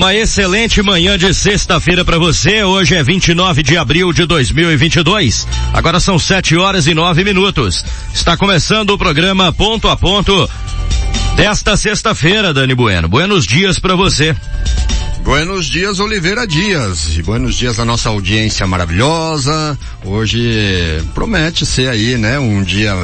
Uma excelente manhã de sexta-feira para você. Hoje é 29 de abril de 2022. Agora são 7 horas e 9 minutos. Está começando o programa Ponto a Ponto desta sexta-feira, Dani Bueno. Buenos dias para você. Buenos dias, Oliveira Dias. E buenos dias a nossa audiência maravilhosa. Hoje promete ser aí, né, um dia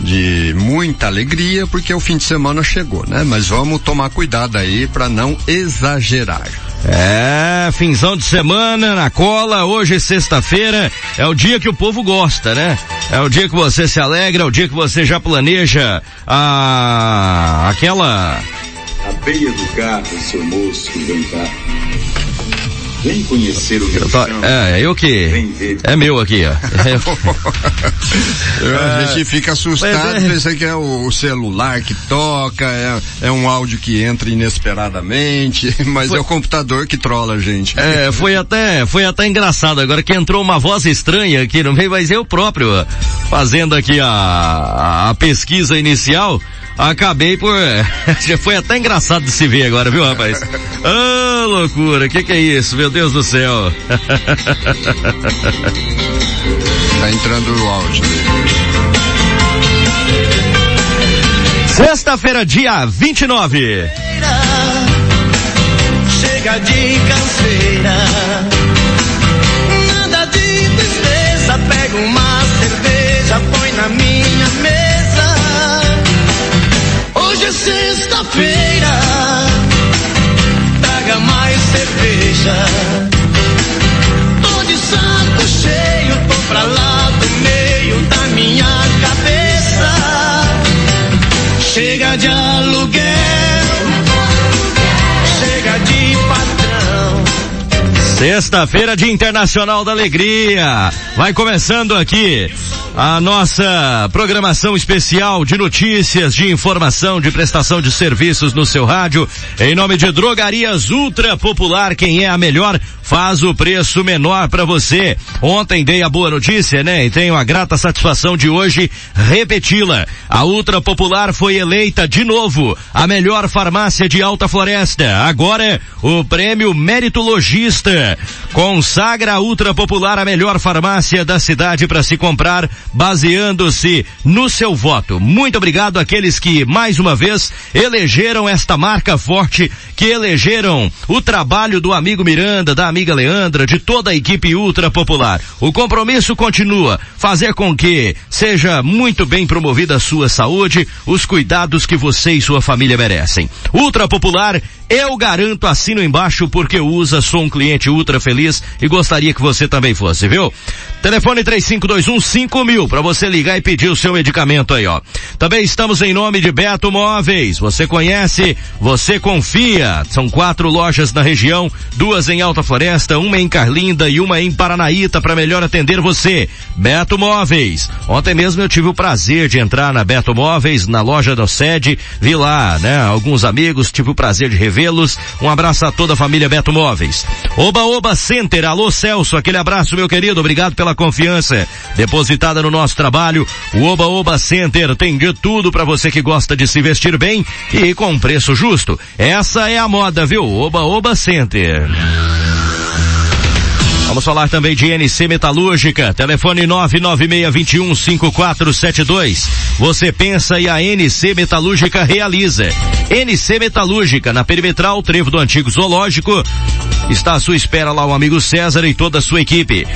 de muita alegria, porque o fim de semana chegou, né? Mas vamos tomar cuidado aí para não exagerar. É, finzão de semana na cola, hoje sexta-feira, é o dia que o povo gosta, né? É o dia que você se alegra, é o dia que você já planeja a aquela a beia do carro, seu moço, vem cá. Vem conhecer o meu chão. É, eu que. É meu aqui, ó. a gente fica assustado, é. pensa que é o, celular que toca, é, é, um áudio que entra inesperadamente, mas foi... é o computador que trola a gente. É, foi até, foi até engraçado agora que entrou uma voz estranha aqui no meio, mas eu próprio fazendo aqui a, a pesquisa inicial, acabei por. Já foi até engraçado de se ver agora, viu, rapaz? Ah, oh, loucura, que que é isso, meu Deus do céu. tá entrando o áudio Sexta-feira, dia 29. Chega de canseira. Nada de tristeza, pega uma cerveja, põe na minha mesa É sexta-feira, traga mais cerveja. Tô de saco cheio, tô pra lá do meio da minha cabeça. Chega de aluguel, Sexta-feira, Dia Internacional da Alegria. Vai começando aqui a nossa programação especial de notícias, de informação, de prestação de serviços no seu rádio. Em nome de Drogarias Ultra Popular, quem é a melhor faz o preço menor para você. Ontem dei a boa notícia, né? E tenho a grata satisfação de hoje repeti-la. A Ultra Popular foi eleita de novo a melhor farmácia de Alta Floresta. Agora o prêmio Meritologista consagra a Ultra Popular a melhor farmácia da cidade para se comprar baseando-se no seu voto. Muito obrigado àqueles que, mais uma vez, elegeram esta marca forte, que elegeram o trabalho do amigo Miranda, da amiga Leandra, de toda a equipe ultra popular. O compromisso continua, fazer com que seja muito bem promovida a sua saúde, os cuidados que você e sua família merecem. Ultra popular eu garanto, assino embaixo porque usa, sou um cliente ultra feliz e gostaria que você também fosse, viu? Telefone 3521 5000 para você ligar e pedir o seu medicamento aí, ó. Também estamos em nome de Beto Móveis. Você conhece, você confia. São quatro lojas na região, duas em Alta Floresta, uma em Carlinda e uma em Paranaíta para melhor atender você. Beto Móveis. Ontem mesmo eu tive o prazer de entrar na Beto Móveis, na loja da sede, vi lá, né, alguns amigos, tive o prazer de revê-los. Um abraço a toda a família Beto Móveis. Oba Oba Center, alô Celso, aquele abraço meu querido, obrigado pela confiança depositada no nosso trabalho. O Oba Oba Center tem de tudo para você que gosta de se vestir bem e com preço justo. Essa é a moda, viu? Oba Oba Center. Vamos falar também de NC Metalúrgica, telefone 996215472. Você pensa e a NC Metalúrgica realiza. NC Metalúrgica, na perimetral, trevo do antigo zoológico. Está à sua espera lá o amigo César e toda a sua equipe.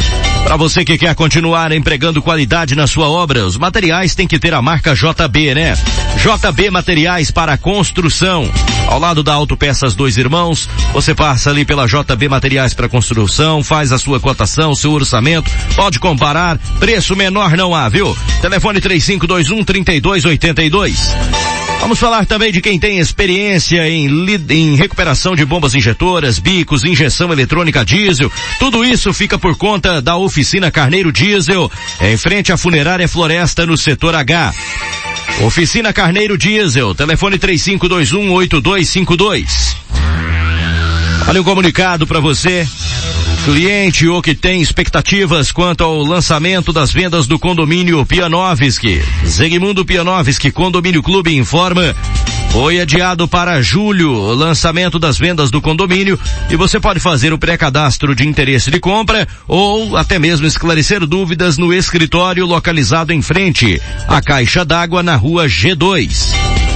Para você que quer continuar empregando qualidade na sua obra, os materiais têm que ter a marca JB, né? JB Materiais para Construção. Ao lado da Autopeças Dois Irmãos, você passa ali pela JB Materiais para Construção, faz a sua cotação, seu orçamento, pode comparar, preço menor não há, viu? Telefone 3521 3282. Vamos falar também de quem tem experiência em, em, recuperação de bombas injetoras, bicos, injeção eletrônica diesel. Tudo isso fica por conta da oficina Carneiro Diesel, em frente à funerária Floresta no setor H. Oficina Carneiro Diesel, telefone 3521 8252. Olha um comunicado para você cliente ou que tem expectativas quanto ao lançamento das vendas do condomínio Pianovski. Zegmundo Pianovski Condomínio Clube informa Foi adiado para julho o lançamento das vendas do condomínio e você pode fazer o pré-cadastro de interesse de compra ou até mesmo esclarecer dúvidas no escritório localizado em frente à Caixa d'Água na rua G2.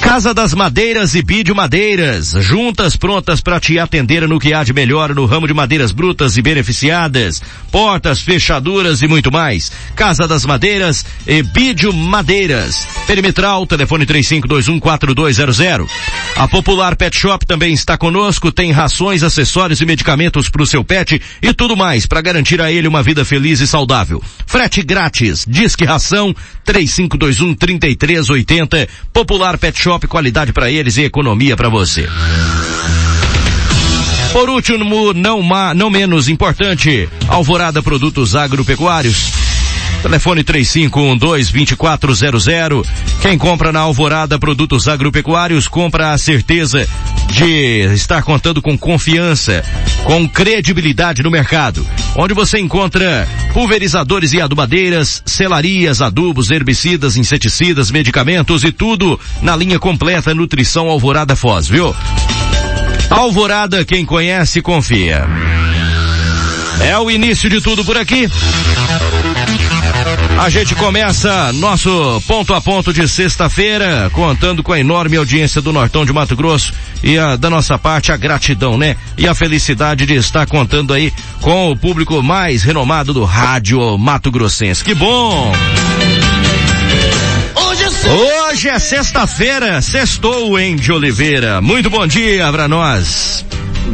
Casa das Madeiras e Bídio Madeiras, juntas prontas para te atender no que há de melhor no ramo de madeiras brutas e beneficiadas, portas, fechaduras e muito mais. Casa das Madeiras e Bídio Madeiras. Perimetral, telefone 35214200. A Popular Pet Shop também está conosco, tem rações, acessórios e medicamentos para o seu pet e tudo mais para garantir a ele uma vida feliz e saudável. Frete grátis, Disque Ração 3521 3380. Popular Pet Shop qualidade para eles e economia para você. Por último, não, não menos importante, Alvorada Produtos Agropecuários. Telefone 3512-2400. Quem compra na Alvorada Produtos Agropecuários compra a certeza de estar contando com confiança, com credibilidade no mercado. Onde você encontra pulverizadores e adubadeiras, selarias, adubos, herbicidas, inseticidas, medicamentos e tudo na linha completa Nutrição Alvorada Foz, viu? Alvorada, quem conhece, confia. É o início de tudo por aqui. A gente começa nosso ponto a ponto de sexta-feira, contando com a enorme audiência do Nortão de Mato Grosso e a, da nossa parte a gratidão, né? E a felicidade de estar contando aí com o público mais renomado do rádio Mato Grossense. Que bom! Hoje é sexta-feira, sextou, hein, de Oliveira. Muito bom dia para nós.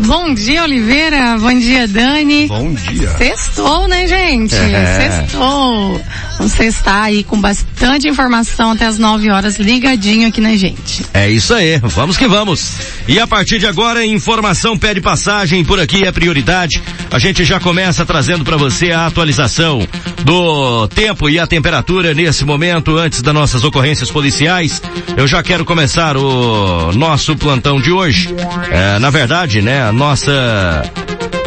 Bom dia, Oliveira. Bom dia, Dani. Bom dia. Sextou, né, gente? É. Sextou. Você está aí com bastante informação até as 9 horas ligadinho aqui na gente. É isso aí. Vamos que vamos. E a partir de agora, informação pede passagem por aqui é prioridade. A gente já começa trazendo para você a atualização do tempo e a temperatura nesse momento antes das nossas ocorrências policiais. Eu já quero começar o nosso plantão de hoje. É, na verdade, né, a nossa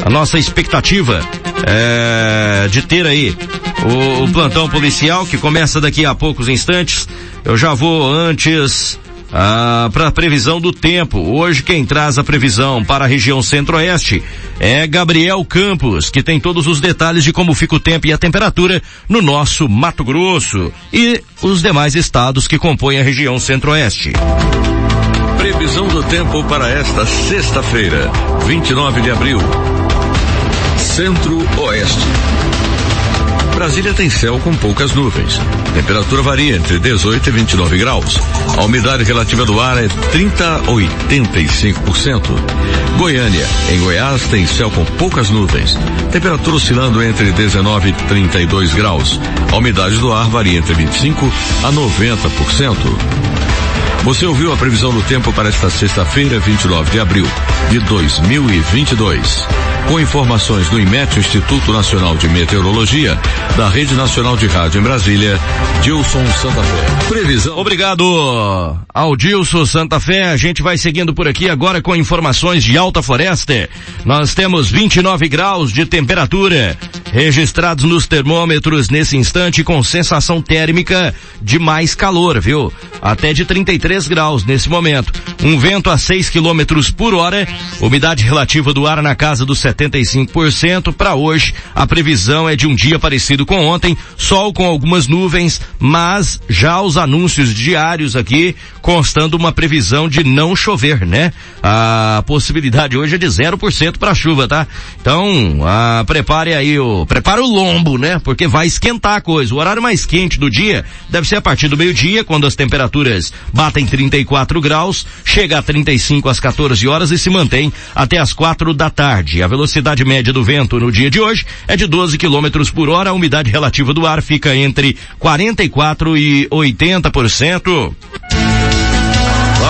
a nossa expectativa é, de ter aí o, o, plantão policial que começa daqui a poucos instantes. Eu já vou antes ah, para a previsão do tempo. Hoje quem traz a previsão para a região centro-oeste é Gabriel Campos, que tem todos os detalhes de como fica o tempo e a temperatura no nosso Mato Grosso e os demais estados que compõem a região centro-oeste. Previsão do tempo para esta sexta-feira, 29 de abril. Centro-Oeste. Brasília tem céu com poucas nuvens. Temperatura varia entre 18 e 29 graus. A umidade relativa do ar é 30 a 85%. Goiânia, em Goiás, tem céu com poucas nuvens. Temperatura oscilando entre 19 e 32 graus. A umidade do ar varia entre 25 a 90%. Você ouviu a previsão do tempo para esta sexta-feira, 29 de abril de 2022. Com informações do IMET, Instituto Nacional de Meteorologia, da Rede Nacional de Rádio em Brasília, Dilson Santa Fé. Previsão. Obrigado ao Dilson Santa Fé. A gente vai seguindo por aqui agora com informações de Alta Floresta. Nós temos 29 graus de temperatura registrados nos termômetros nesse instante com sensação térmica de mais calor, viu? Até de 33 graus nesse momento. Um vento a 6 quilômetros por hora, umidade relativa do ar na casa dos 75%. Para hoje, a previsão é de um dia parecido com ontem, sol com algumas nuvens, mas já os anúncios diários aqui constando uma previsão de não chover, né? A possibilidade hoje é de 0% para chuva, tá? Então, ah, prepare aí o, prepare o lombo, né? Porque vai esquentar a coisa. O horário mais quente do dia deve ser a partir do meio-dia, quando as temperaturas batem 34 graus, chega a 35 às 14 horas e se mantém até às 4 da tarde. A velocidade média do vento no dia de hoje é de 12 km por hora, a umidade relativa do ar fica entre 44 e 80%.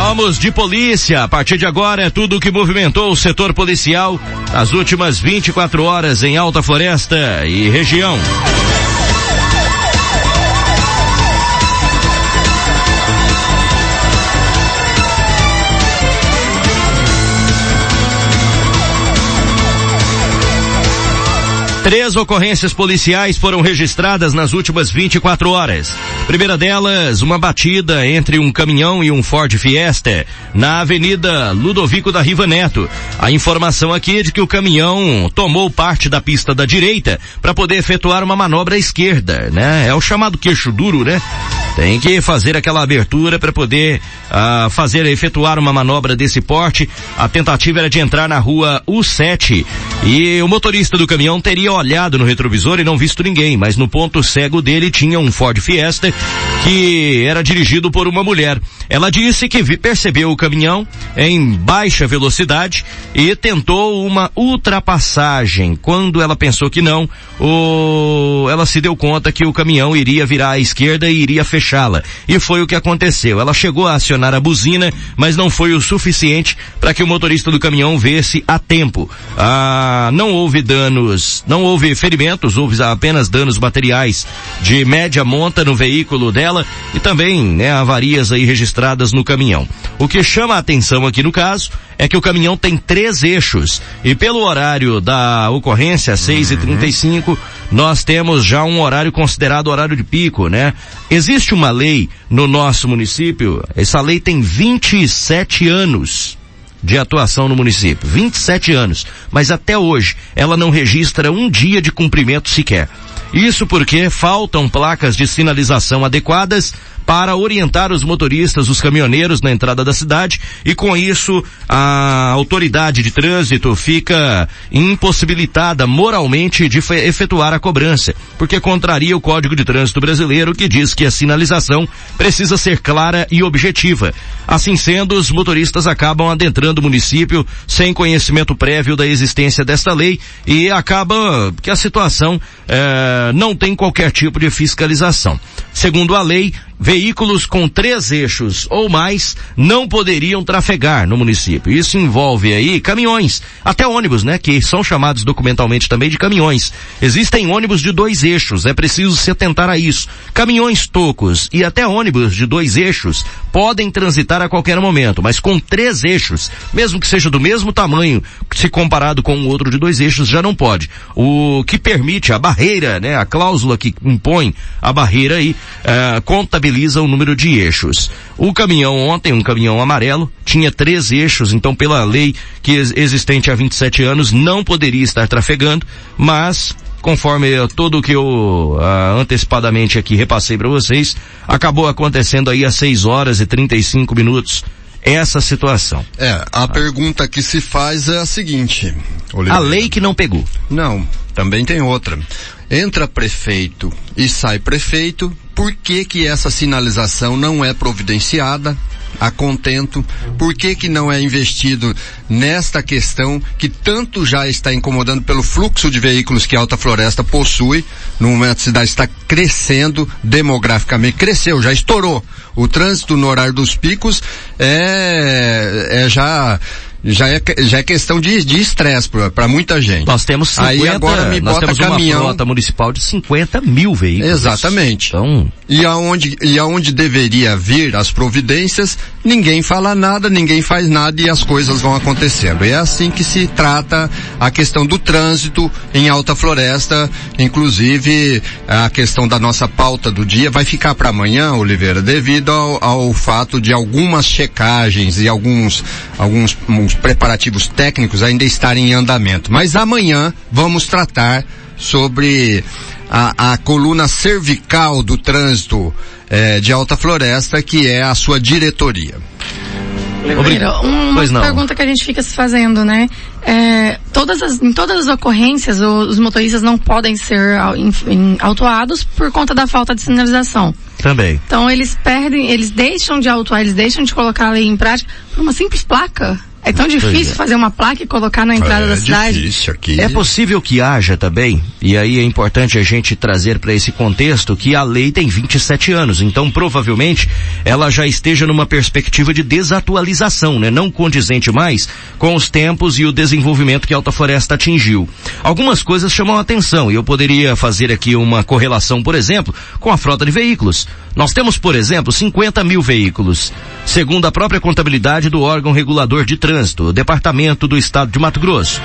Vamos de polícia. A partir de agora é tudo o que movimentou o setor policial nas últimas 24 horas em Alta Floresta e região. Três ocorrências policiais foram registradas nas últimas 24 horas. Primeira delas, uma batida entre um caminhão e um Ford Fiesta na Avenida Ludovico da Riva Neto. A informação aqui é de que o caminhão tomou parte da pista da direita para poder efetuar uma manobra à esquerda, né? É o chamado queixo duro, né? Tem que fazer aquela abertura para poder uh, fazer efetuar uma manobra desse porte. A tentativa era de entrar na rua U7 e o motorista do caminhão teria olhado no retrovisor e não visto ninguém, mas no ponto cego dele tinha um Ford Fiesta que era dirigido por uma mulher. Ela disse que percebeu o caminhão em baixa velocidade e tentou uma ultrapassagem. Quando ela pensou que não, o... ela se deu conta que o caminhão iria virar à esquerda e iria fechá-la. E foi o que aconteceu. Ela chegou a acionar a buzina, mas não foi o suficiente para que o motorista do caminhão vesse a tempo. Ah, não houve danos, não houve ferimentos, houve apenas danos materiais de média monta no veículo dela e também, né, avarias aí registradas no caminhão. O que chama a atenção aqui no caso é que o caminhão tem três eixos e pelo horário da ocorrência, 6 e 35 nós temos já um horário considerado horário de pico, né? Existe uma lei no nosso município, essa lei tem 27 anos de atuação no município, 27 anos, mas até hoje ela não registra um dia de cumprimento sequer. Isso porque faltam placas de sinalização adequadas para orientar os motoristas, os caminhoneiros na entrada da cidade e com isso a autoridade de trânsito fica impossibilitada moralmente de efetuar a cobrança, porque contraria o Código de Trânsito Brasileiro que diz que a sinalização precisa ser clara e objetiva. Assim sendo, os motoristas acabam adentrando o município sem conhecimento prévio da existência desta lei e acaba que a situação eh, não tem qualquer tipo de fiscalização. Segundo a lei, veículos com três eixos ou mais não poderiam trafegar no município. Isso envolve aí caminhões, até ônibus, né, que são chamados documentalmente também de caminhões. Existem ônibus de dois eixos, é preciso se atentar a isso. Caminhões tocos e até ônibus de dois eixos podem transitar a qualquer momento, mas com três eixos, mesmo que seja do mesmo tamanho, se comparado com o outro de dois eixos, já não pode. O que permite a barreira, né, a cláusula que impõe a barreira aí, uh, contabiliza o número de eixos. O caminhão ontem, um caminhão amarelo, tinha três eixos, então pela lei que existente há 27 anos não poderia estar trafegando, mas conforme tudo que eu uh, antecipadamente aqui repassei para vocês, acabou acontecendo aí às 6 horas e 35 minutos essa situação. É, a pergunta que se faz é a seguinte. Oliveira. A lei que não pegou. Não, também tem outra. Entra prefeito e sai prefeito, por que que essa sinalização não é providenciada? a contento? Por que que não é investido nesta questão que tanto já está incomodando pelo fluxo de veículos que a Alta Floresta possui? No momento a cidade está crescendo demograficamente, cresceu, já estourou. O trânsito no horário dos picos é, é já já é, já é questão de estresse para muita gente. Nós temos 50, Aí agora me nós temos caminhão. uma frota municipal de 50 mil veículos. Exatamente. Então... E aonde, e aonde deveria vir as providências, ninguém fala nada, ninguém faz nada e as coisas vão acontecendo. É assim que se trata a questão do trânsito em Alta Floresta, inclusive a questão da nossa pauta do dia vai ficar para amanhã, Oliveira, devido ao, ao fato de algumas checagens e alguns, alguns os preparativos técnicos ainda estarem em andamento. Mas amanhã vamos tratar sobre a, a coluna cervical do trânsito eh, de Alta Floresta, que é a sua diretoria. Primeiro, uma pergunta que a gente fica se fazendo, né? É, todas as, em todas as ocorrências, os motoristas não podem ser autuados por conta da falta de sinalização. Também. Então eles perdem, eles deixam de autuar, eles deixam de colocar a lei em prática por uma simples placa. É tão difícil é. fazer uma placa e colocar na entrada é, da cidade. Difícil aqui. É possível que haja também, e aí é importante a gente trazer para esse contexto que a lei tem 27 anos, então provavelmente ela já esteja numa perspectiva de desatualização, né? Não condizente mais com os tempos e o desenvolvimento que a Alta Floresta atingiu. Algumas coisas chamam a atenção e eu poderia fazer aqui uma correlação, por exemplo, com a frota de veículos. Nós temos, por exemplo, 50 mil veículos, segundo a própria contabilidade do órgão regulador de trânsito, o Departamento do Estado de Mato Grosso.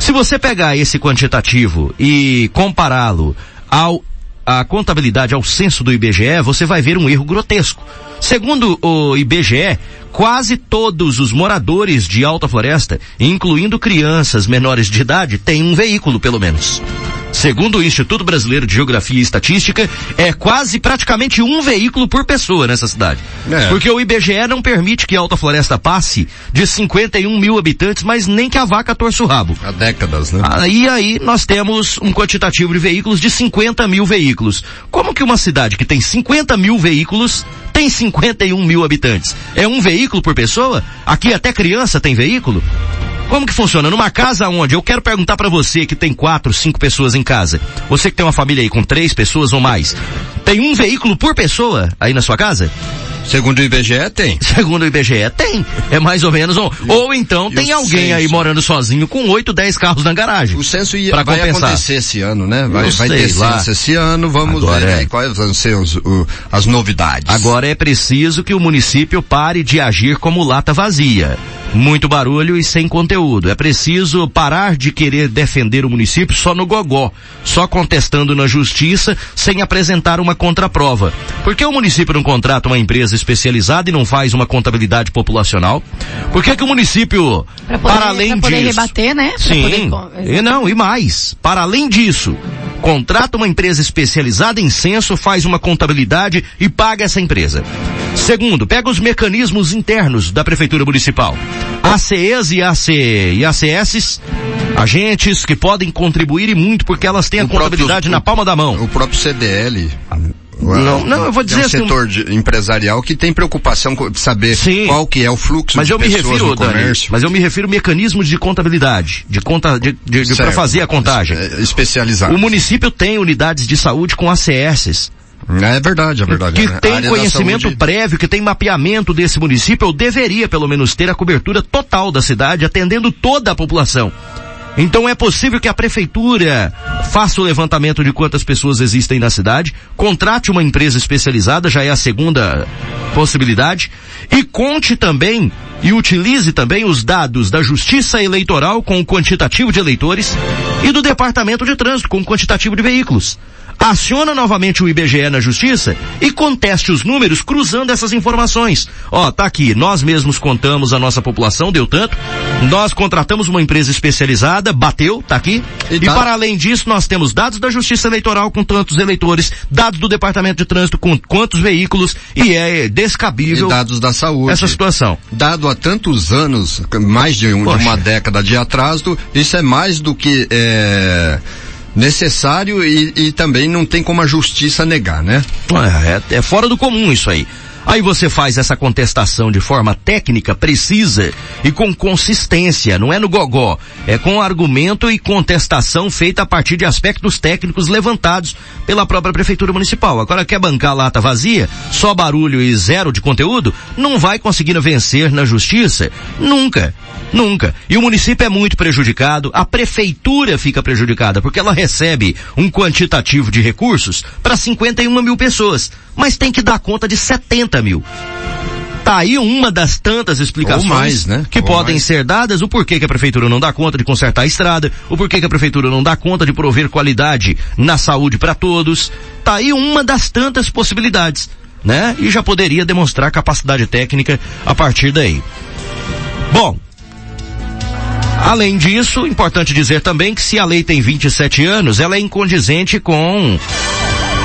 Se você pegar esse quantitativo e compará-lo ao a contabilidade ao censo do IBGE, você vai ver um erro grotesco. Segundo o IBGE, quase todos os moradores de Alta Floresta, incluindo crianças menores de idade, têm um veículo pelo menos. Segundo o Instituto Brasileiro de Geografia e Estatística, é quase praticamente um veículo por pessoa nessa cidade. É. Porque o IBGE não permite que Alta Floresta passe de 51 mil habitantes, mas nem que a vaca torça o rabo. Há décadas, né? Aí aí nós temos um quantitativo de veículos de 50 mil veículos. Como que uma cidade que tem 50 mil veículos tem 51 mil habitantes? É um veículo por pessoa? Aqui até criança tem veículo? Como que funciona? Numa casa onde eu quero perguntar para você que tem quatro, cinco pessoas em casa, você que tem uma família aí com três pessoas ou mais, tem um veículo por pessoa aí na sua casa? Segundo o IBGE tem. Segundo o IBGE tem. É mais ou menos um. E, ou então tem alguém aí morando sozinho com oito, dez carros na garagem. O censo ia, vai compensar. acontecer esse ano, né? Vai, vai ter lá. censo esse ano, vamos Agora ver é. aí quais vão ser os, o, as novidades. Agora é preciso que o município pare de agir como lata vazia muito barulho e sem conteúdo. É preciso parar de querer defender o município só no gogó, só contestando na justiça sem apresentar uma contraprova. Por que o município não contrata uma empresa especializada e não faz uma contabilidade populacional? Por que, que o município, poder, para além pra poder disso... rebater, né? Pra sim, poder... e não, e mais. Para além disso, contrata uma empresa especializada em censo, faz uma contabilidade e paga essa empresa. Segundo, pega os mecanismos internos da Prefeitura Municipal. ACEs e, AC, e ACS, agentes que podem contribuir e muito porque elas têm a o contabilidade próprio, na palma da mão. O próprio CDL. Não, não, eu vou dizer é um assim, setor empresarial que tem preocupação de saber Sim, qual que é o fluxo mas de eu me refiro, Dani, Mas eu me refiro mecanismos de contabilidade, de conta, de, de, de para fazer a contagem. É, especializado. O município tem unidades de saúde com ACS é verdade, é verdade. Que tem conhecimento saúde... prévio, que tem mapeamento desse município, ou deveria pelo menos ter a cobertura total da cidade, atendendo toda a população. Então é possível que a prefeitura faça o levantamento de quantas pessoas existem na cidade, contrate uma empresa especializada, já é a segunda possibilidade, e conte também e utilize também os dados da Justiça Eleitoral com o quantitativo de eleitores e do Departamento de Trânsito com o quantitativo de veículos aciona novamente o IBGE na justiça e conteste os números cruzando essas informações. Ó, tá aqui, nós mesmos contamos a nossa população, deu tanto, nós contratamos uma empresa especializada, bateu, tá aqui, e, e para além disso nós temos dados da justiça eleitoral com tantos eleitores, dados do departamento de trânsito com quantos veículos e é descabível. E dados da saúde. Essa situação. Dado há tantos anos, mais de, um, de uma década de atraso, isso é mais do que, é, necessário e, e também não tem como a justiça negar, né? É, é, é fora do comum isso aí. Aí você faz essa contestação de forma técnica, precisa e com consistência, não é no gogó, é com argumento e contestação feita a partir de aspectos técnicos levantados pela própria prefeitura municipal. Agora quer bancar lata vazia, só barulho e zero de conteúdo, não vai conseguir vencer na justiça? Nunca. Nunca. E o município é muito prejudicado, a prefeitura fica prejudicada, porque ela recebe um quantitativo de recursos para 51 mil pessoas, mas tem que dar conta de 70 mil. Tá aí uma das tantas explicações mais, né? que Ou podem mais. ser dadas, o porquê que a prefeitura não dá conta de consertar a estrada, o porquê que a prefeitura não dá conta de prover qualidade na saúde para todos. Tá aí uma das tantas possibilidades, né? E já poderia demonstrar capacidade técnica a partir daí. Bom, Além disso, importante dizer também que se a lei tem 27 anos, ela é incondizente com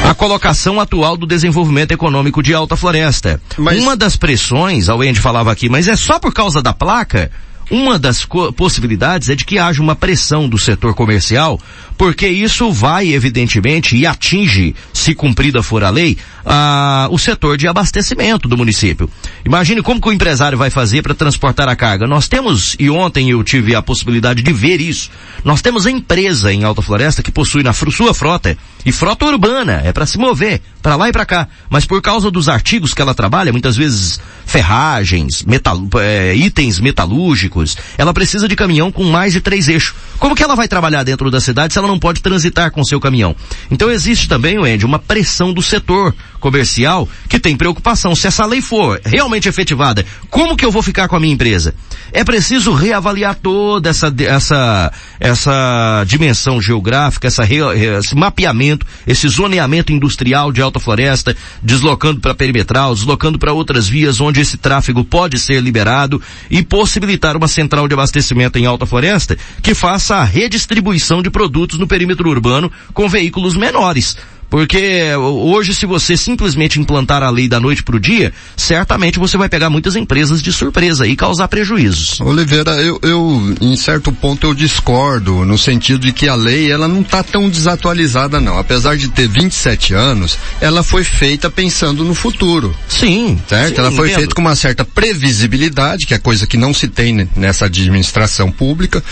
a colocação atual do desenvolvimento econômico de Alta Floresta. Mas... Uma das pressões, a Wendy falava aqui, mas é só por causa da placa? Uma das possibilidades é de que haja uma pressão do setor comercial, porque isso vai, evidentemente, e atinge, se cumprida for a lei, a, o setor de abastecimento do município. Imagine como que o empresário vai fazer para transportar a carga. Nós temos, e ontem eu tive a possibilidade de ver isso, nós temos a empresa em Alta Floresta que possui na sua frota E frota urbana é para se mover para lá e para cá. Mas por causa dos artigos que ela trabalha, muitas vezes ferragens, metal, é, itens metalúrgicos, ela precisa de caminhão com mais de três eixos. Como que ela vai trabalhar dentro da cidade se ela não pode transitar com seu caminhão? Então existe também, Wendy, uma pressão do setor comercial que tem preocupação. Se essa lei for realmente efetivada, como que eu vou ficar com a minha empresa? É preciso reavaliar toda essa, essa, essa dimensão geográfica, essa, esse mapeamento, esse zoneamento industrial de alta floresta, deslocando para perimetral, deslocando para outras vias onde esse tráfego pode ser liberado e possibilitar uma central de abastecimento em alta floresta que faça a redistribuição de produtos no perímetro urbano com veículos menores. Porque hoje, se você simplesmente implantar a lei da noite para o dia, certamente você vai pegar muitas empresas de surpresa e causar prejuízos. Oliveira, eu, eu, em certo ponto eu discordo, no sentido de que a lei, ela não está tão desatualizada não. Apesar de ter 27 anos, ela foi feita pensando no futuro. Sim. Certo? Sim, ela foi feita com uma certa previsibilidade, que é coisa que não se tem nessa administração pública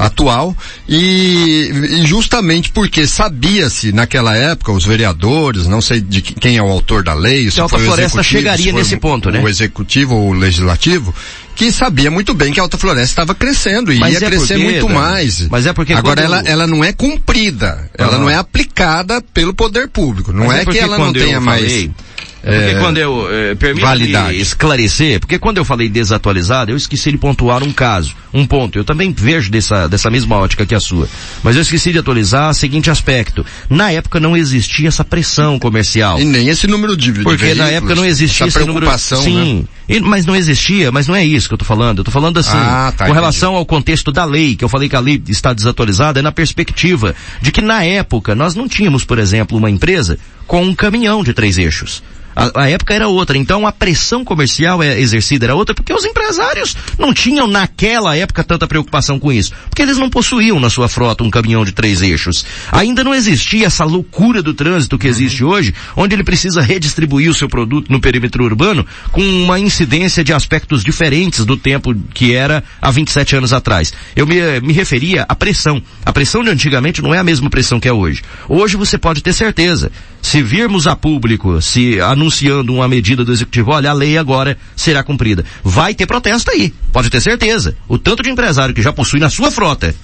atual e, e justamente porque sabia-se naquela época os vereadores, não sei de quem é o autor da lei, se a Alta Floresta chegaria nesse ponto, né? O executivo ou o legislativo, que sabia muito bem que a Alta Floresta estava crescendo e Mas ia é crescer porque, muito né? mais. Mas é porque agora ela, ela não é cumprida, ela Aham. não é aplicada pelo poder público. Não Mas é, que ela não eu tenha mais falei- É porque é, quando eu, é, me esclarecer, porque quando eu falei desatualizado, eu esqueci de pontuar um caso, um ponto. Eu também vejo dessa, dessa mesma ótica que a sua. Mas eu esqueci de atualizar o seguinte aspecto. Na época não existia essa pressão comercial. e nem esse número de Porque na época não existia essa esse número. preocupação, Sim. né? E- mas não existia, mas não é isso que eu tô falando. Eu tô falando assim, Ah, tá, com entendi. relação ao contexto da lei, que eu falei que a lei está desatualizada, é na perspectiva de que na época nós não tínhamos, por exemplo, uma empresa com um caminhão de três eixos. A, a época era outra, então a pressão comercial é exercida era outra, porque os empresários não tinham naquela época tanta preocupação com isso, porque eles não possuíam na sua frota um caminhão de três eixos. Ainda não existia essa loucura do trânsito que existe hoje, onde ele precisa redistribuir o seu produto no perímetro urbano com uma incidência de aspectos diferentes do tempo que era há 27 anos atrás. Eu me, me referia à pressão. A pressão de antigamente não é a mesma pressão que é hoje. Hoje você pode ter certeza, se virmos a público, se anunciando uma medida do executivo, olha, a lei agora será cumprida. Vai ter protesto aí, pode ter certeza. O tanto de empresário que já possui na sua frota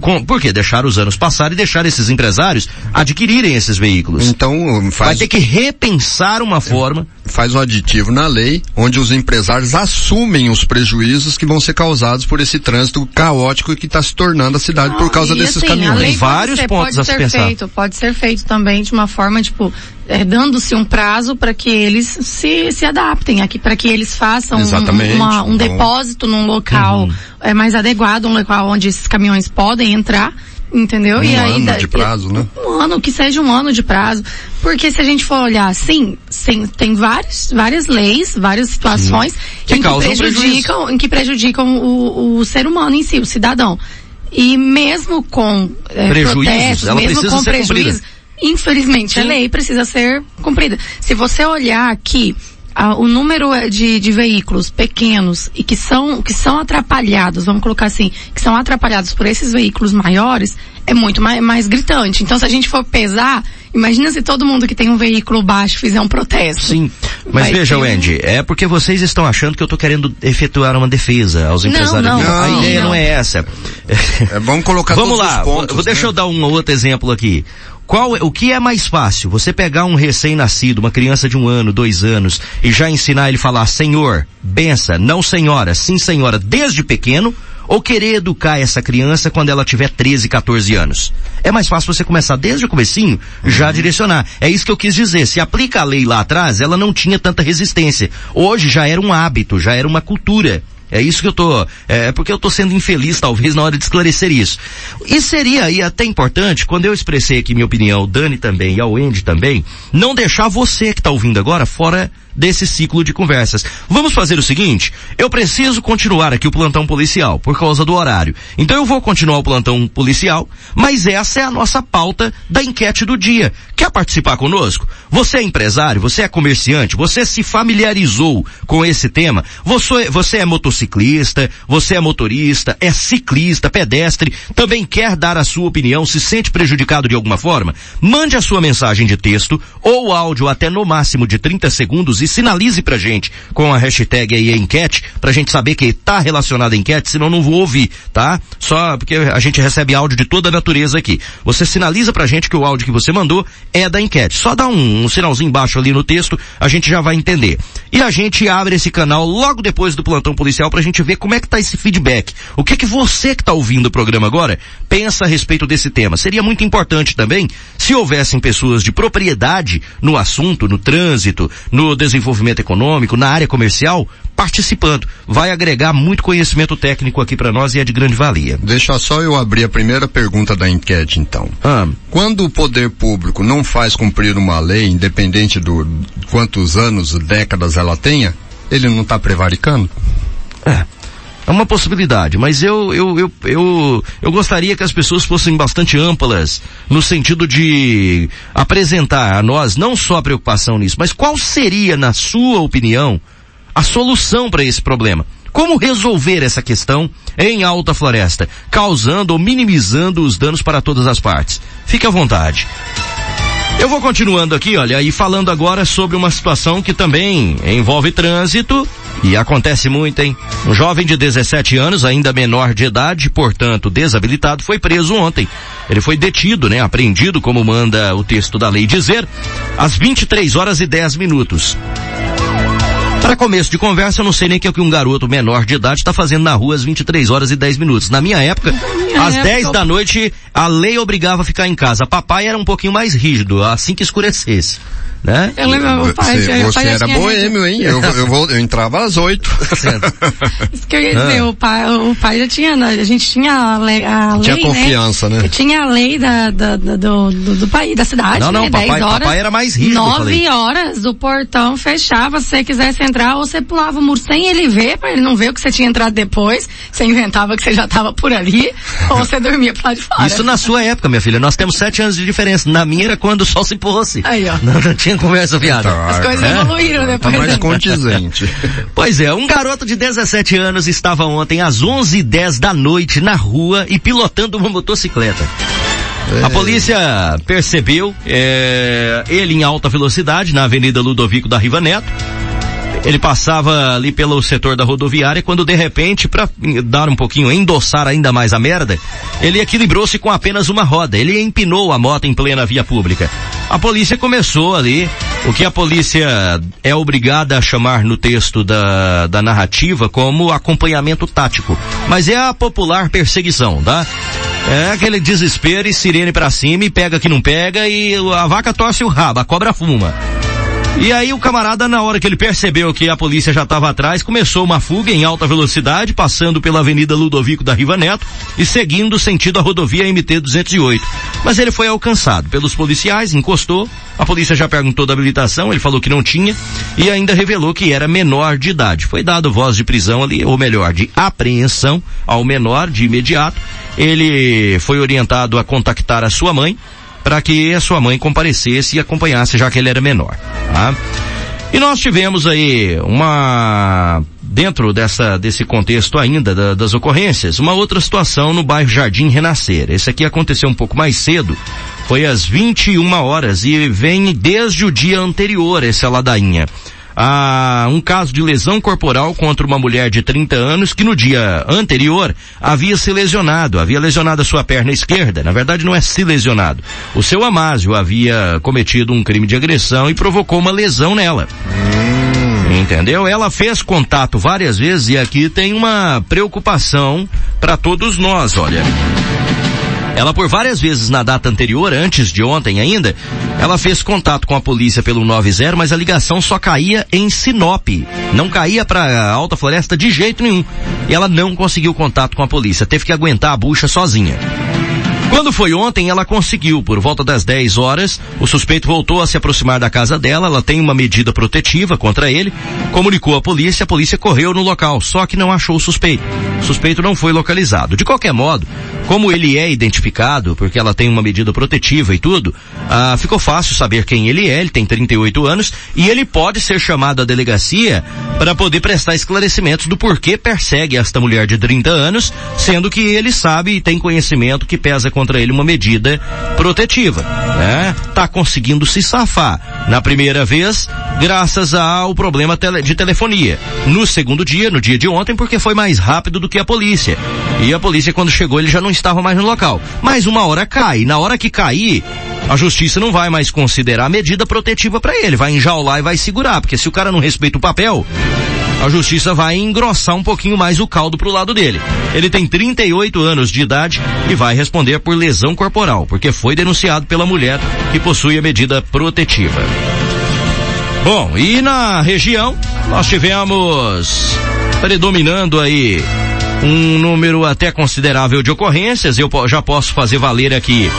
com, por quê? Deixar os anos passar e deixar esses empresários adquirirem esses veículos. Então Vai faz, ter que repensar uma forma. faz um aditivo na lei onde os empresários assumem os prejuízos que vão ser causados por esse trânsito caótico que está se tornando a cidade por causa e desses assim, caminhões. A lei Tem vários pode ser, pontos pode a se ser pensar. feito, pode ser feito também de uma forma, tipo, é, dando-se um prazo para que eles se, se adaptem, aqui para que eles façam um- uma- um Bom. depósito num local Uhum. é, mais adequado, um local onde esses caminhões podem entrar, entendeu? Um e ano da- de prazo, né? Um ano, que seja um ano de prazo. Porque se a gente for olhar assim, sim, tem vários, várias leis, várias situações Que em que prejudicam, que prejudicam o, o ser humano em si, o cidadão. E mesmo com é, Prejuízos, protestos, mesmo com prejuízo, infelizmente a lei precisa ser cumprida. Se você olhar aqui ah, o número é de, de veículos pequenos e que são que são atrapalhados, vamos colocar assim, que são atrapalhados por esses veículos maiores, é muito mais, mais gritante. Então se a gente for pesar, imagina se todo mundo que tem um veículo baixo fizer um protesto. Sim. Mas Vai veja, ter Wendy, é porque vocês estão achando que eu estou querendo efetuar uma defesa aos Não, empresários. não, a não, ideia não. não. é essa. É, vamos colocar Vamos todos lá, os pontos. vou- deixa né? eu dar um outro exemplo aqui. Qual, é- o que é mais fácil? Você pegar um recém-nascido, uma criança de um ano, dois anos, e já ensinar ele a falar senhor, bença, não senhora, sim senhora, desde pequeno, ou querer educar essa criança quando ela tiver 13, 14 anos? É mais fácil você começar desde o comecinho, já direcionar. É isso que eu quis dizer. Se aplica a lei lá atrás, ela não tinha tanta resistência. Hoje já era um hábito, já era uma cultura. É isso que eu tô, é porque eu tô sendo infeliz talvez na hora de esclarecer isso. E seria aí até importante, quando eu expressei aqui minha opinião, o Dani também e a Wendy também, não deixar você que tá ouvindo agora fora desse ciclo de conversas. Vamos fazer o seguinte, eu preciso continuar aqui o plantão policial, por causa do horário. Então eu vou continuar o plantão policial, mas essa é a nossa pauta da enquete do dia. Quer participar conosco? Você é empresário, você é comerciante, você se familiarizou com esse tema, você, você é motociclista, você é motorista, é ciclista, pedestre, também quer dar a sua opinião, se sente prejudicado de alguma forma? Mande a sua mensagem de texto ou áudio até no máximo de 30 segundos e sinalize pra gente com a hashtag aí a enquete, pra gente saber que tá relacionado à enquete, senão não vou ouvir, tá? Só porque a gente recebe áudio de toda a natureza aqui. Você sinaliza pra gente que o áudio que você mandou é da enquete. Só dá um, um sinalzinho embaixo ali no texto, a gente já vai entender. E a gente abre esse canal logo depois do plantão policial pra gente ver como é que tá esse feedback. O que que você que tá ouvindo o programa agora pensa a respeito desse tema? Seria muito importante também se houvessem pessoas de propriedade no assunto, no trânsito, no desenvolvimento econômico, na área comercial, participando. Vai agregar muito conhecimento técnico aqui para nós e é de grande valia. Deixa só eu abrir a primeira pergunta da enquete então. Ah. Quando o poder público não faz cumprir uma lei, independente do quantos anos, décadas ela tenha, ele não está prevaricando? É. É uma possibilidade, mas eu, eu, eu, eu, eu gostaria que as pessoas fossem bastante amplas no sentido de apresentar a nós não só a preocupação nisso, mas qual seria, na sua opinião, a solução para esse problema. Como resolver essa questão em alta floresta, causando ou minimizando os danos para todas as partes? Fique à vontade. Eu vou continuando aqui, olha, e falando agora sobre uma situação que também envolve trânsito e acontece muito, hein? Um jovem de 17 anos, ainda menor de idade, portanto desabilitado, foi preso ontem. Ele foi detido, né? Apreendido, como manda o texto da lei dizer, às 23 horas e 10 minutos. Para começo de conversa, eu não sei nem o que, é que um garoto menor de idade está fazendo na rua às 23 horas e 10 minutos. Na minha época, minha às época... 10 da noite, a lei obrigava a ficar em casa. Papai era um pouquinho mais rígido, assim que escurecesse né? Eu lembro, o pai, você, você era boêmio, hein? Eu, eu, vou, eu entrava às oito. Isso que eu ia dizer, ah. o pai, o pai já tinha, né? a gente tinha a lei, a tinha lei, né? confiança, né? né? Tinha a lei da, da, da do, do, do, país, da cidade, não, não, né? Papai, horas, papai era mais rígido. Nove horas, o portão fechava, se você quisesse entrar, ou você pulava o muro sem ele ver, para ele não ver o que você tinha entrado depois, você inventava que você já estava por ali, ou você dormia pro lado de fora. Isso na sua época, minha filha, nós temos sete anos de diferença. Na minha era quando o sol se pôs. Aí, ó. Não, não tinha conversa fiada. Tá, As coisas é? evoluíram depois. Tá mais condizente. pois é, um garoto de 17 anos estava ontem às 11h10 da noite na rua e pilotando uma motocicleta. É. A polícia percebeu é, ele em alta velocidade na Avenida Ludovico da Riva Neto ele passava ali pelo setor da rodoviária quando de repente, para dar um pouquinho, endossar ainda mais a merda, ele equilibrou-se com apenas uma roda. Ele empinou a moto em plena via pública. A polícia começou ali, o que a polícia é obrigada a chamar no texto da, da narrativa como acompanhamento tático. Mas é a popular perseguição, tá? É aquele desespero e sirene para cima e pega que não pega e a vaca torce o rabo, a cobra fuma. E aí o camarada, na hora que ele percebeu que a polícia já estava atrás, começou uma fuga em alta velocidade, passando pela Avenida Ludovico da Riva Neto e seguindo sentido a rodovia MT-208. Mas ele foi alcançado pelos policiais, encostou, a polícia já perguntou da habilitação, ele falou que não tinha e ainda revelou que era menor de idade. Foi dado voz de prisão ali, ou melhor, de apreensão ao menor de imediato. Ele foi orientado a contactar a sua mãe, para que a sua mãe comparecesse e acompanhasse, já que ele era menor. Tá? E nós tivemos aí uma, dentro dessa, desse contexto ainda da, das ocorrências, uma outra situação no bairro Jardim Renascer. Esse aqui aconteceu um pouco mais cedo, foi às 21 horas e vem desde o dia anterior essa ladainha a um caso de lesão corporal contra uma mulher de 30 anos que no dia anterior havia se lesionado, havia lesionado a sua perna esquerda. Na verdade não é se lesionado. O seu Amásio havia cometido um crime de agressão e provocou uma lesão nela. Hum. Entendeu? Ela fez contato várias vezes e aqui tem uma preocupação para todos nós, olha. Ela por várias vezes na data anterior, antes de ontem ainda, ela fez contato com a polícia pelo 90, mas a ligação só caía em Sinop. Não caía para Alta Floresta de jeito nenhum. E ela não conseguiu contato com a polícia, teve que aguentar a bucha sozinha. Quando foi ontem, ela conseguiu. Por volta das 10 horas, o suspeito voltou a se aproximar da casa dela. Ela tem uma medida protetiva contra ele. Comunicou à polícia. A polícia correu no local, só que não achou o suspeito. O suspeito não foi localizado. De qualquer modo, como ele é identificado, porque ela tem uma medida protetiva e tudo, ah, ficou fácil saber quem ele é. Ele tem 38 anos e ele pode ser chamado à delegacia para poder prestar esclarecimentos do porquê persegue esta mulher de 30 anos, sendo que ele sabe e tem conhecimento que pesa com contra ele uma medida protetiva, né? Tá conseguindo se safar. Na primeira vez, graças ao problema de telefonia. No segundo dia, no dia de ontem, porque foi mais rápido do que a polícia. E a polícia, quando chegou, ele já não estava mais no local. Mas uma hora cai. Na hora que cair, a justiça não vai mais considerar medida protetiva para ele. Vai enjaular e vai segurar. Porque se o cara não respeita o papel, a justiça vai engrossar um pouquinho mais o caldo pro lado dele. Ele tem 38 anos de idade e vai responder por lesão corporal, porque foi denunciado pela mulher que possui a medida protetiva. Bom, e na região nós tivemos predominando aí um número até considerável de ocorrências. Eu já posso fazer valer aqui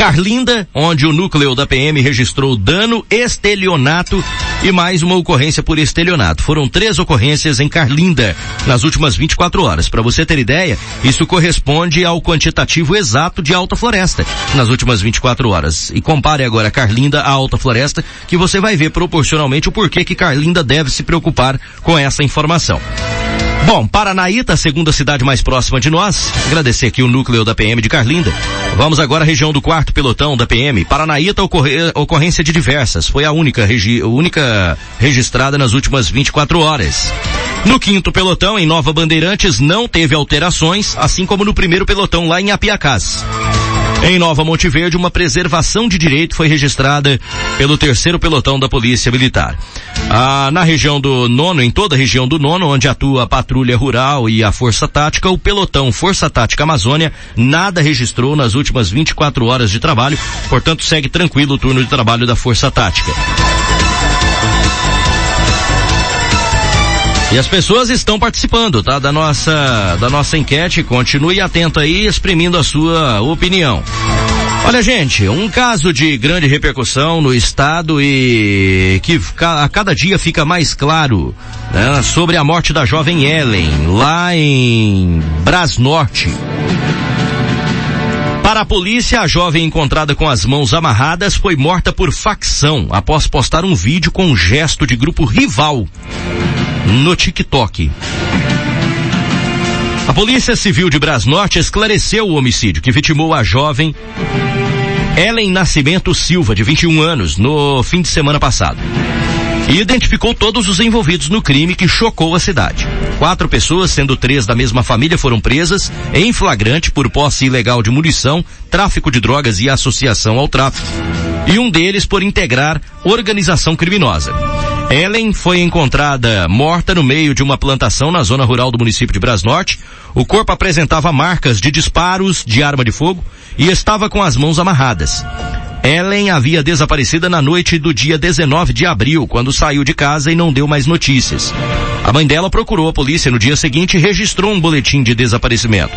Carlinda, onde o núcleo da PM registrou dano, estelionato e mais uma ocorrência por estelionato. Foram três ocorrências em Carlinda nas últimas 24 horas. Para você ter ideia, isso corresponde ao quantitativo exato de Alta Floresta nas últimas 24 horas. E compare agora Carlinda a Alta Floresta, que você vai ver proporcionalmente o porquê que Carlinda deve se preocupar com essa informação. Bom, Paranaíta, segunda cidade mais próxima de nós. Agradecer aqui o núcleo da PM de Carlinda. Vamos agora à região do quarto pelotão da PM. Paranaíta ocorre, ocorrência de diversas. Foi a única, regi, única registrada nas últimas 24 horas. No quinto pelotão, em Nova Bandeirantes, não teve alterações, assim como no primeiro pelotão lá em Apiacás. Em Nova Monte Verde, uma preservação de direito foi registrada pelo terceiro pelotão da Polícia Militar. Ah, na região do nono, em toda a região do nono, onde atua a Patrulha Rural e a Força Tática, o pelotão Força Tática Amazônia nada registrou nas últimas 24 horas de trabalho, portanto segue tranquilo o turno de trabalho da Força Tática. E as pessoas estão participando, tá? Da nossa, da nossa enquete. Continue atento aí, exprimindo a sua opinião. Olha, gente, um caso de grande repercussão no estado e que a cada dia fica mais claro né, sobre a morte da jovem Ellen, lá em Brasnorte. Para a polícia, a jovem encontrada com as mãos amarradas foi morta por facção após postar um vídeo com um gesto de grupo rival no TikTok. A Polícia Civil de Brasnorte esclareceu o homicídio que vitimou a jovem Ellen Nascimento Silva, de 21 anos, no fim de semana passado. E identificou todos os envolvidos no crime que chocou a cidade. Quatro pessoas, sendo três da mesma família, foram presas em flagrante por posse ilegal de munição, tráfico de drogas e associação ao tráfico. E um deles por integrar organização criminosa. Ellen foi encontrada morta no meio de uma plantação na zona rural do município de Brasnorte. O corpo apresentava marcas de disparos de arma de fogo e estava com as mãos amarradas. Ellen havia desaparecido na noite do dia 19 de abril, quando saiu de casa e não deu mais notícias. A mãe dela procurou a polícia no dia seguinte e registrou um boletim de desaparecimento.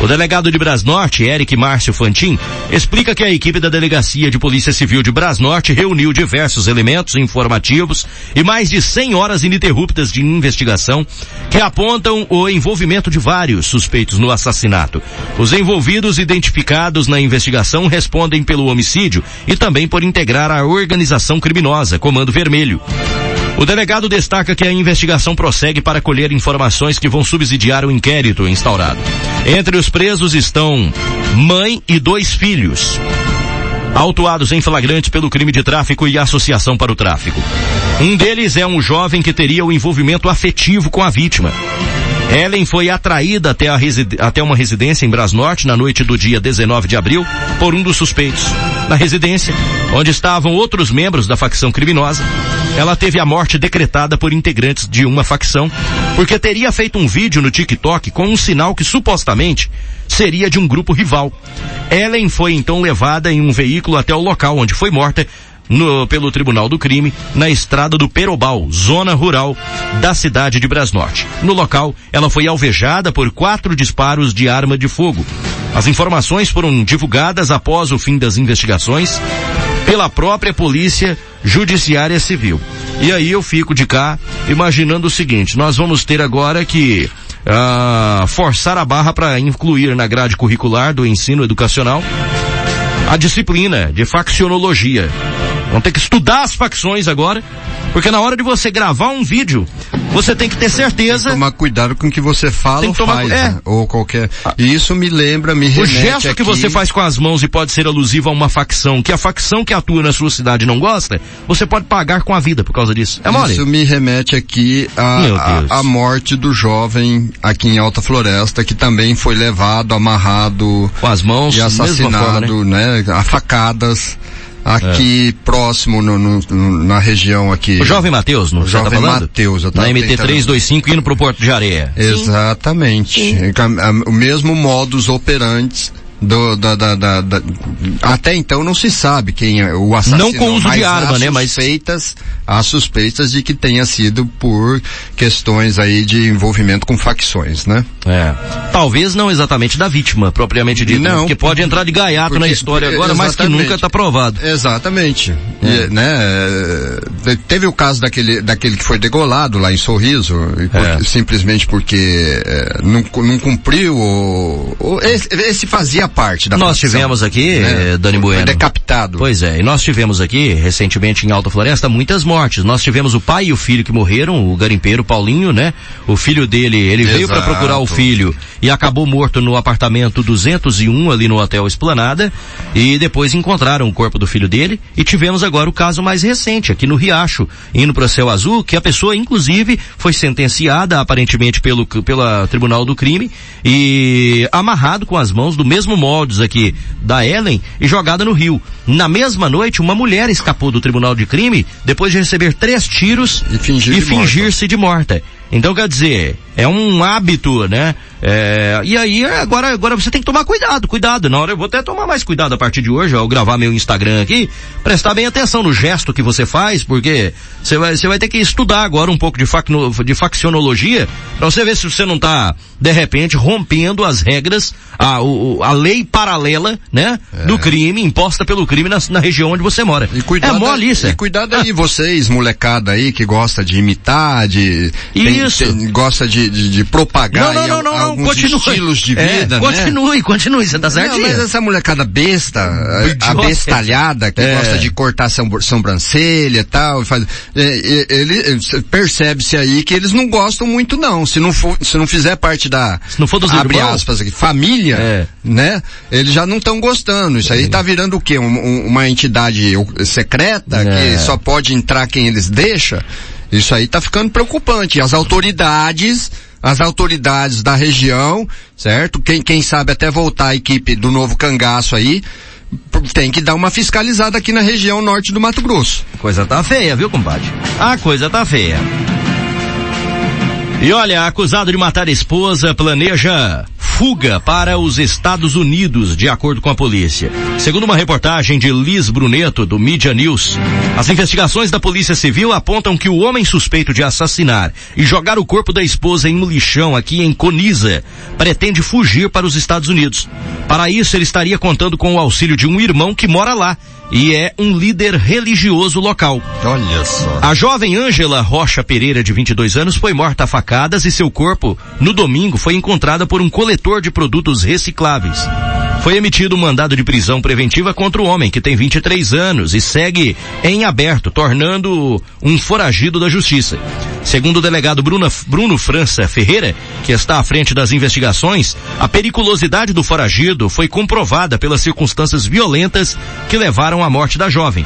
O delegado de Brasnorte, Eric Márcio Fantin, explica que a equipe da Delegacia de Polícia Civil de Brasnorte reuniu diversos elementos informativos e mais de 100 horas ininterruptas de investigação que apontam o envolvimento de vários suspeitos no assassinato. Os envolvidos identificados na investigação respondem pelo homicídio e também por integrar a organização criminosa Comando Vermelho. O delegado destaca que a investigação prossegue para colher informações que vão subsidiar o inquérito instaurado. Entre os presos estão mãe e dois filhos autuados em flagrantes pelo crime de tráfico e associação para o tráfico. Um deles é um jovem que teria o envolvimento afetivo com a vítima. Ellen foi atraída até, até uma residência em Brasnorte na noite do dia 19 de abril por um dos suspeitos. Na residência, onde estavam outros membros da facção criminosa, ela teve a morte decretada por integrantes de uma facção, porque teria feito um vídeo no TikTok com um sinal que supostamente seria de um grupo rival. Ellen foi então levada em um veículo até o local onde foi morta no, pelo Tribunal do Crime na estrada do Perobal, zona rural da cidade de Brasnorte. No local, ela foi alvejada por quatro disparos de arma de fogo. As informações foram divulgadas após o fim das investigações pela própria Polícia Judiciária Civil. E aí eu fico de cá imaginando o seguinte: nós vamos ter agora que uh, forçar a barra para incluir na grade curricular do ensino educacional a disciplina de faccionologia. Vão ter que estudar as facções agora, porque na hora de você gravar um vídeo, você tem que ter certeza. Tem que tomar cuidado com o que você fala ou tomar, faz, é. né? ou qualquer. E isso me lembra, me remete O gesto aqui... que você faz com as mãos e pode ser alusivo a uma facção, que a facção que atua na sua cidade não gosta, você pode pagar com a vida por causa disso. É mole? Isso me remete aqui a, a, morte do jovem aqui em Alta Floresta, que também foi levado, amarrado com as mãos e assassinado, forma, né? né? A facadas aqui é. próximo no, no, na região aqui. O Jovem Mateus, não o tá Jovem tá Mateus, eu Na MT325 indo pro Porto de Areia. Exatamente. Sim. O mesmo modus operandi do, da, da, da, da, até então não se sabe quem é o assassino. Não com uso de arma, né? Mas suspeitas, há suspeitas de que tenha sido por questões aí de envolvimento com facções, né? É. Talvez não exatamente da vítima, propriamente dito. Não. Porque pode entrar de gaiato porque, na história agora, mas que nunca está provado. Exatamente. É. E, né? É, teve o caso daquele, daquele que foi degolado lá em Sorriso, é. simplesmente porque é, não, não cumpriu o, o esse, esse fazia parte da Nós tivemos aqui, né? Eh, Dani Bueno. Foi decapitado. Pois é, e nós tivemos aqui, recentemente em Alta Floresta, muitas mortes. Nós tivemos o pai e o filho que morreram, o garimpeiro Paulinho, né? O filho dele, ele Exato. veio para procurar o filho e acabou morto no apartamento 201 ali no Hotel Esplanada e depois encontraram o corpo do filho dele e tivemos agora o caso mais recente aqui no Riacho, indo para o Céu Azul, que a pessoa inclusive foi sentenciada aparentemente pelo pela Tribunal do Crime e amarrado com as mãos do mesmo moldes aqui da Ellen e jogada no rio. Na mesma noite, uma mulher escapou do Tribunal de Crime depois de receber três tiros e fingir-se de, fingir de morta. Então quer dizer, é um hábito, né? É, e aí agora, agora você tem que tomar cuidado, cuidado. Na hora eu vou até tomar mais cuidado a partir de hoje, ao gravar meu Instagram aqui, prestar bem atenção no gesto que você faz, porque você vai, você vai ter que estudar agora um pouco de, facno, de faccionologia, para você ver se você não está de repente rompendo as regras, a, o, a lei paralela, né? É. Do crime, imposta pelo crime na, na região onde você mora. E cuidado, é mole isso. E cuidado aí, vocês, molecada aí, que gosta de imitar, de. Isso. Tem, gosta de de, de, propagar não, não, não, não, alguns continue. estilos de é, vida, é, Continue, continue, você tá certo. mas essa molecada besta, abestalhada, que é. gosta de cortar sobrancelha e tal, faz, é, ele, percebe-se aí que eles não gostam muito não, se não for, se não fizer parte da, se não for dos abre irmãos, aspas aqui, família, é. né, eles já não estão gostando, isso aí tá virando o quê? Um, um, uma entidade secreta que é. só pode entrar quem eles deixam? Isso aí está ficando preocupante. As autoridades, as autoridades da região, certo? Quem, quem sabe até voltar a equipe do novo cangaço aí, tem que dar uma fiscalizada aqui na região norte do Mato Grosso. Coisa tá feia, viu, compadre? A coisa tá feia. E olha, acusado de matar a esposa planeja fuga para os Estados Unidos, de acordo com a polícia. Segundo uma reportagem de Liz Bruneto, do Media News, as investigações da Polícia Civil apontam que o homem suspeito de assassinar e jogar o corpo da esposa em um lixão aqui em Coniza pretende fugir para os Estados Unidos. Para isso, ele estaria contando com o auxílio de um irmão que mora lá e é um líder religioso local. Olha só. A jovem Ângela Rocha Pereira, de 22 anos, foi morta a facadas e seu corpo, no domingo, foi encontrada por um coletor de produtos recicláveis. Foi emitido um mandado de prisão preventiva contra o homem, que tem 23 anos e segue em aberto, tornando um foragido da justiça. Segundo o delegado Bruno, Bruno França Ferreira, que está à frente das investigações, a periculosidade do foragido foi comprovada pelas circunstâncias violentas que levaram à morte da jovem.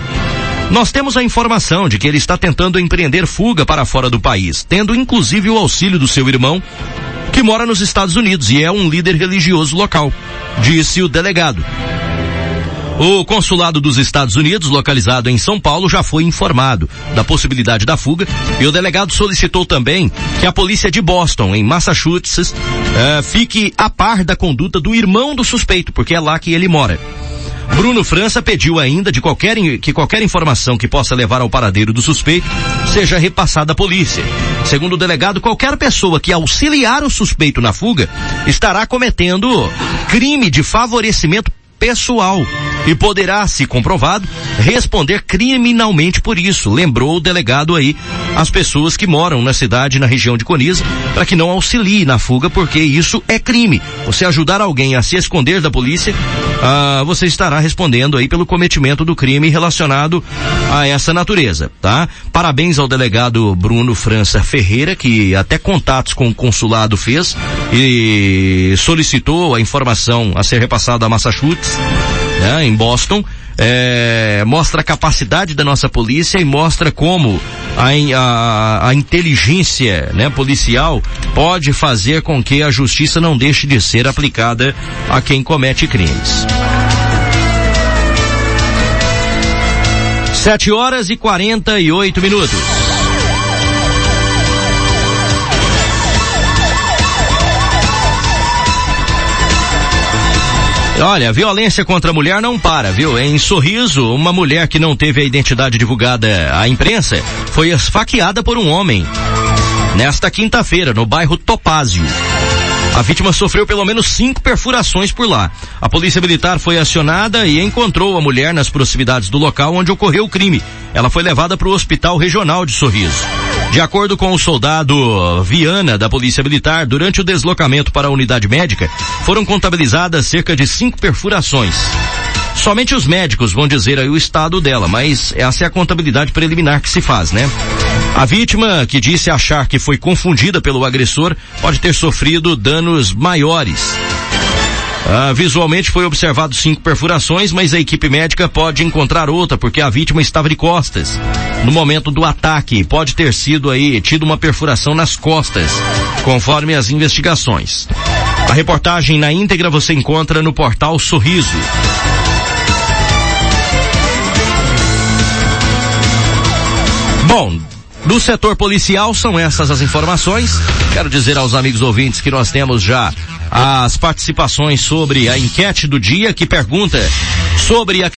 Nós temos a informação de que ele está tentando empreender fuga para fora do país, tendo inclusive o auxílio do seu irmão, que mora nos Estados Unidos e é um líder religioso local, disse o delegado. O consulado dos Estados Unidos, localizado em São Paulo, já foi informado da possibilidade da fuga e o delegado solicitou também que a polícia de Boston, em Massachusetts, uh, fique a par da conduta do irmão do suspeito, porque é lá que ele mora. Bruno França pediu ainda de qualquer, que qualquer informação que possa levar ao paradeiro do suspeito seja repassada à polícia. Segundo o delegado, qualquer pessoa que auxiliar o suspeito na fuga estará cometendo crime de favorecimento pessoal e poderá, se comprovado, responder criminalmente por isso. Lembrou o delegado aí as pessoas que moram na cidade, na região de Coniza, para que não auxilie na fuga, porque isso é crime. Você ajudar alguém a se esconder da polícia, ah, você estará respondendo aí pelo cometimento do crime relacionado a essa natureza, tá? Parabéns ao delegado Bruno França Ferreira, que até contatos com o consulado fez e solicitou a informação a ser repassada a Massachusetts né, em Boston, é, mostra a capacidade da nossa polícia e mostra como a, a, a, inteligência né, policial pode fazer com que a justiça não deixe de ser aplicada a quem comete crimes. Sete horas e quarenta e oito minutos. Olha, a violência contra a mulher não para, viu? Em Sorriso, uma mulher que não teve a identidade divulgada à imprensa foi esfaqueada por um homem. Nesta quinta-feira, no bairro Topázio. A vítima sofreu pelo menos cinco perfurações por lá. A polícia militar foi acionada e encontrou a mulher nas proximidades do local onde ocorreu o crime. Ela foi levada para o Hospital Regional de Sorriso. De acordo com o soldado Viana da Polícia Militar, durante o deslocamento para a unidade médica, foram contabilizadas cerca de cinco perfurações. Somente os médicos vão dizer aí o estado dela, mas essa é a contabilidade preliminar que se faz, né? A vítima, que disse achar que foi confundida pelo agressor, pode ter sofrido danos maiores. Ah, visualmente foi observado cinco perfurações, mas a equipe médica pode encontrar outra porque a vítima estava de costas. No momento do ataque, pode ter sido aí tido uma perfuração nas costas, conforme as investigações. A reportagem na íntegra você encontra no portal Sorriso. Bom, do setor policial são essas as informações. Quero dizer aos amigos ouvintes que nós temos já as participações sobre a enquete do dia que pergunta sobre a